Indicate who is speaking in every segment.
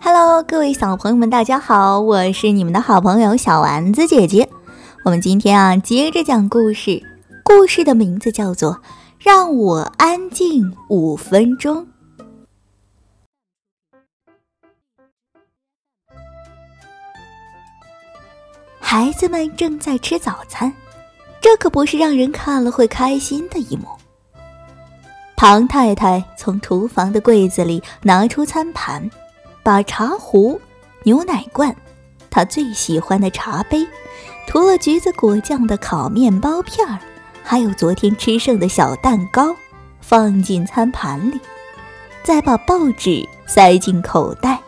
Speaker 1: Hello，各位小朋友们，大家好，我是你们的好朋友小丸子姐姐。我们今天啊，接着讲故事，故事的名字叫做《让我安静五分钟》。孩子们正在吃早餐，这可不是让人看了会开心的一幕。庞太太从厨房的柜子里拿出餐盘，把茶壶、牛奶罐、她最喜欢的茶杯、涂了橘子果酱的烤面包片儿，还有昨天吃剩的小蛋糕，放进餐盘里，再把报纸塞进口袋，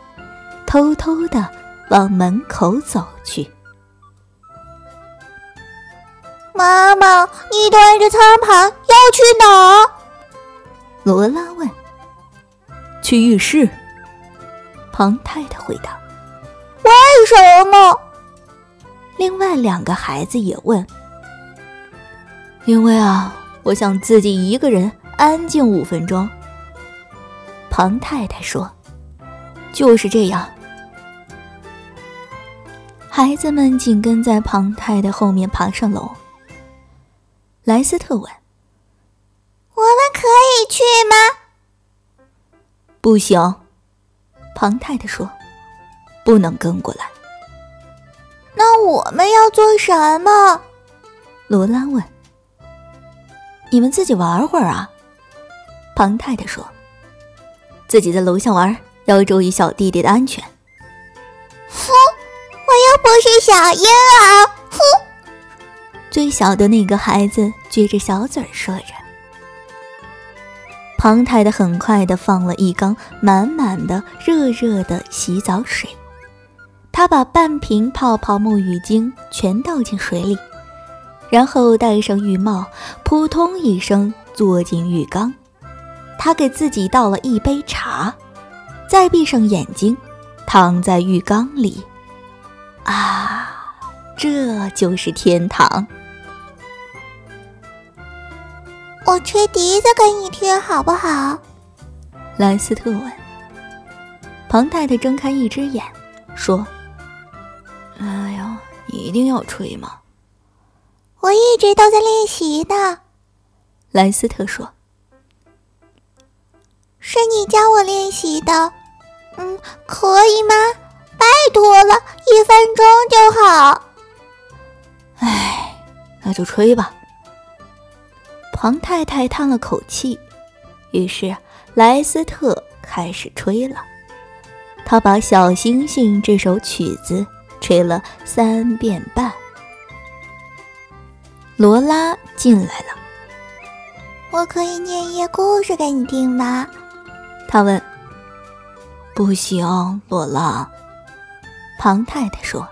Speaker 1: 偷偷的往门口走去。
Speaker 2: 妈妈，你端着餐盘要去哪？
Speaker 1: 罗拉问。
Speaker 3: 去浴室。
Speaker 1: 庞太太回答。
Speaker 2: 为什么？
Speaker 1: 另外两个孩子也问。
Speaker 3: 因为啊，我想自己一个人安静五分钟。
Speaker 1: 庞太太说。
Speaker 3: 就是这样。
Speaker 1: 孩子们紧跟在庞太太后面爬上楼。莱斯特问：“
Speaker 2: 我们可以去吗？”“
Speaker 3: 不行。”
Speaker 1: 庞太太说，“
Speaker 3: 不能跟过来。”“
Speaker 2: 那我们要做什么？”
Speaker 1: 罗拉问。
Speaker 3: “你们自己玩会儿啊。”
Speaker 1: 庞太太说，“
Speaker 3: 自己在楼下玩，要注意小弟弟的安全。”“
Speaker 2: 哼，我又不是小婴儿。”
Speaker 1: 最小的那个孩子撅着小嘴说着。庞太太很快的放了一缸满满的热热的洗澡水，她把半瓶泡泡沐浴精全倒进水里，然后戴上浴帽，扑通一声坐进浴缸。她给自己倒了一杯茶，再闭上眼睛，躺在浴缸里。啊，这就是天堂。
Speaker 2: 我吹笛子给你听，好不好？
Speaker 1: 莱斯特问。庞太太睁开一只眼，说：“
Speaker 3: 哎呀，你一定要吹吗？”
Speaker 2: 我一直都在练习呢。
Speaker 1: 莱斯特说：“
Speaker 2: 是你教我练习的。嗯，可以吗？拜托了，一分钟就好。”
Speaker 3: 哎，那就吹吧。
Speaker 1: 庞太太叹了口气，于是莱斯特开始吹了。他把《小星星》这首曲子吹了三遍半。罗拉进来了，
Speaker 2: 我可以念一页故事给你听吗？
Speaker 1: 他问。
Speaker 3: 不行，罗拉。
Speaker 1: 庞太太说：“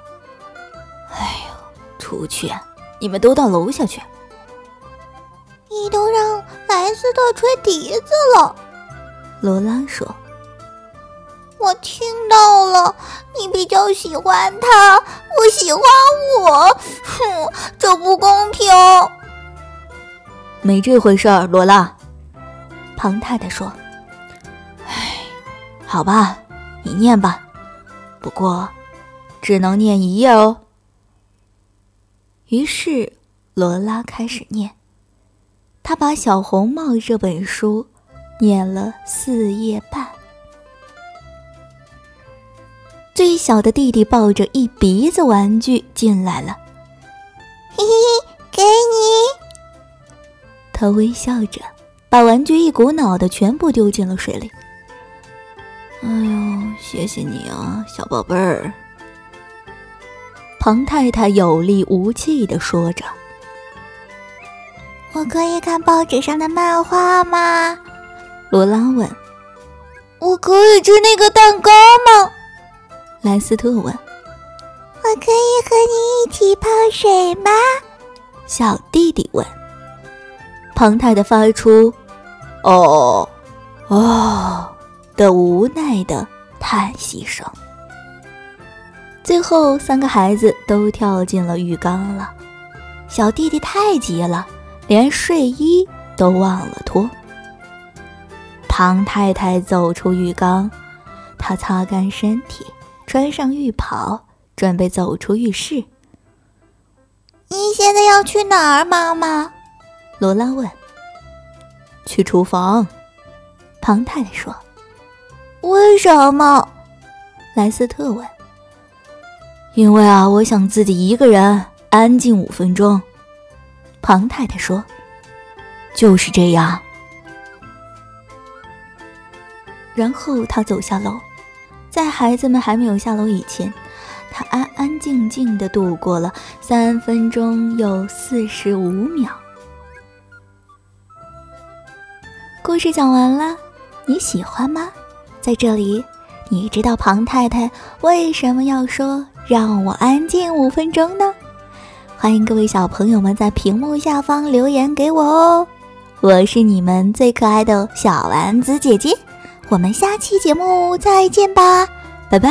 Speaker 3: 哎呦，出去！你们都到楼下去。”
Speaker 2: 知道吹笛子了，
Speaker 1: 罗拉说：“
Speaker 2: 我听到了，你比较喜欢他，不喜欢我，哼，这不公平。”
Speaker 3: 没这回事，罗拉。
Speaker 1: 庞太太说：“
Speaker 3: 哎，好吧，你念吧，不过只能念一页哦。”
Speaker 1: 于是罗拉开始念。他把《小红帽》这本书念了四页半。最小的弟弟抱着一鼻子玩具进来了，
Speaker 2: 嘿嘿嘿，给你。
Speaker 1: 他微笑着把玩具一股脑的全部丢进了水里。
Speaker 3: 哎呦，谢谢你啊，小宝贝儿。
Speaker 1: 庞太太有力无气的说着。
Speaker 2: 我可以看报纸上的漫画吗？
Speaker 1: 罗拉问。
Speaker 2: 我可以吃那个蛋糕吗？
Speaker 1: 莱斯特问。
Speaker 2: 我可以和你一起泡水吗？
Speaker 1: 小弟弟问。庞太太发出“哦，哦”的无奈的叹息声。最后，三个孩子都跳进了浴缸了。小弟弟太急了。连睡衣都忘了脱。庞太太走出浴缸，她擦干身体，穿上浴袍，准备走出浴室。
Speaker 2: 你现在要去哪儿，妈妈？
Speaker 1: 罗拉问。去厨房。庞太太说。
Speaker 2: 为什么？
Speaker 1: 莱斯特问。因为啊，我想自己一个人安静五分钟。庞太太说。就是这样。然后他走下楼，在孩子们还没有下楼以前，他安安静静的度过了三分钟又四十五秒。故事讲完了，你喜欢吗？在这里，你知道庞太太为什么要说让我安静五分钟呢？欢迎各位小朋友们在屏幕下方留言给我哦！我是你们最可爱的小丸子姐姐，我们下期节目再见吧，拜拜。